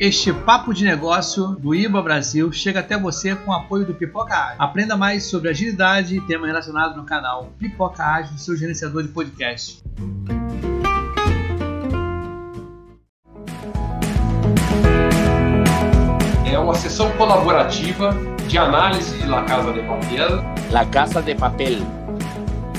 Este papo de negócio do IBA Brasil chega até você com o apoio do Pipoca Ágil. Aprenda mais sobre agilidade e temas relacionados no canal Pipoca Ágil, seu gerenciador de podcast. É uma sessão colaborativa de análise de La Casa de Papel. La Casa de Papel.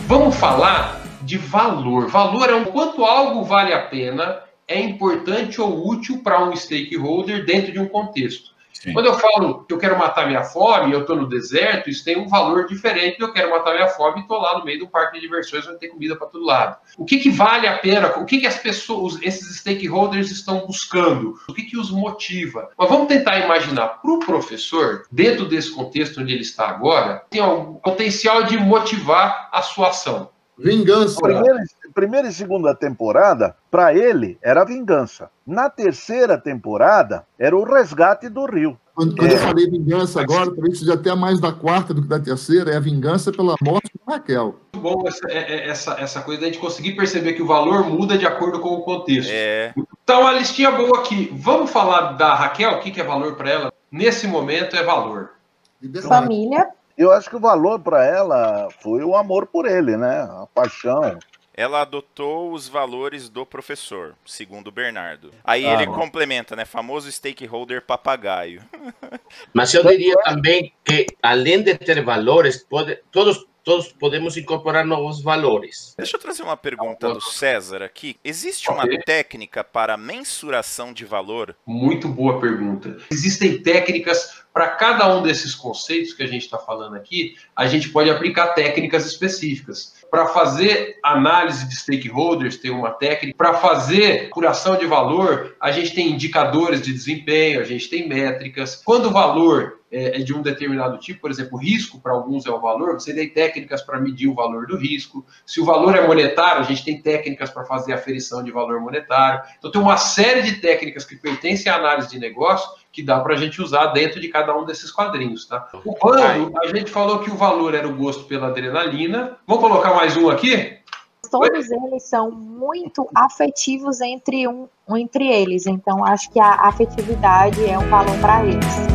Vamos falar de valor. Valor é o quanto algo vale a pena é importante ou útil para um stakeholder dentro de um contexto. Sim. Quando eu falo que eu quero matar minha fome, eu estou no deserto, isso tem um valor diferente eu quero matar minha fome e estou lá no meio do parque de diversões onde tem comida para todo lado. O que, que vale a pena? O que, que as pessoas, esses stakeholders estão buscando? O que, que os motiva? Mas vamos tentar imaginar para o professor, dentro desse contexto onde ele está agora, tem um potencial de motivar a sua ação. Vingança. Primeira, primeira e segunda temporada, para ele, era vingança. Na terceira temporada, era o resgate do Rio. Quando, quando é. eu falei vingança agora, talvez seja até mais da quarta do que da terceira, é a vingança pela morte de Raquel. Muito bom essa, é, é, essa, essa coisa da gente conseguir perceber que o valor muda de acordo com o contexto. É. Então, a listinha boa aqui. Vamos falar da Raquel, o que, que é valor para ela? Nesse momento é valor. Família eu acho que o valor para ela foi o amor por ele, né? A paixão. Ela adotou os valores do professor, segundo Bernardo. Aí ah, ele complementa, né? Famoso stakeholder papagaio. Mas eu diria também que, além de ter valores, pode, todos todos podemos incorporar novos valores. Deixa eu trazer uma pergunta do César aqui. Existe uma okay. técnica para mensuração de valor? Muito boa pergunta. Existem técnicas para cada um desses conceitos que a gente está falando aqui. A gente pode aplicar técnicas específicas. Para fazer análise de stakeholders, tem uma técnica. Para fazer curação de valor, a gente tem indicadores de desempenho, a gente tem métricas. Quando o valor é, é de um determinado tipo, por exemplo, risco para alguns é o valor, você tem técnicas para medir o valor do risco. Se o valor é monetário, a gente tem técnicas para fazer aferição de valor monetário. Então, tem uma série de técnicas que pertencem à análise de negócio que dá para a gente usar dentro de cada um desses quadrinhos, tá? O quando a gente falou que o valor era o gosto pela adrenalina. Vamos colocar mais um aqui? Todos eles são muito afetivos entre um entre eles, então acho que a afetividade é um valor para eles.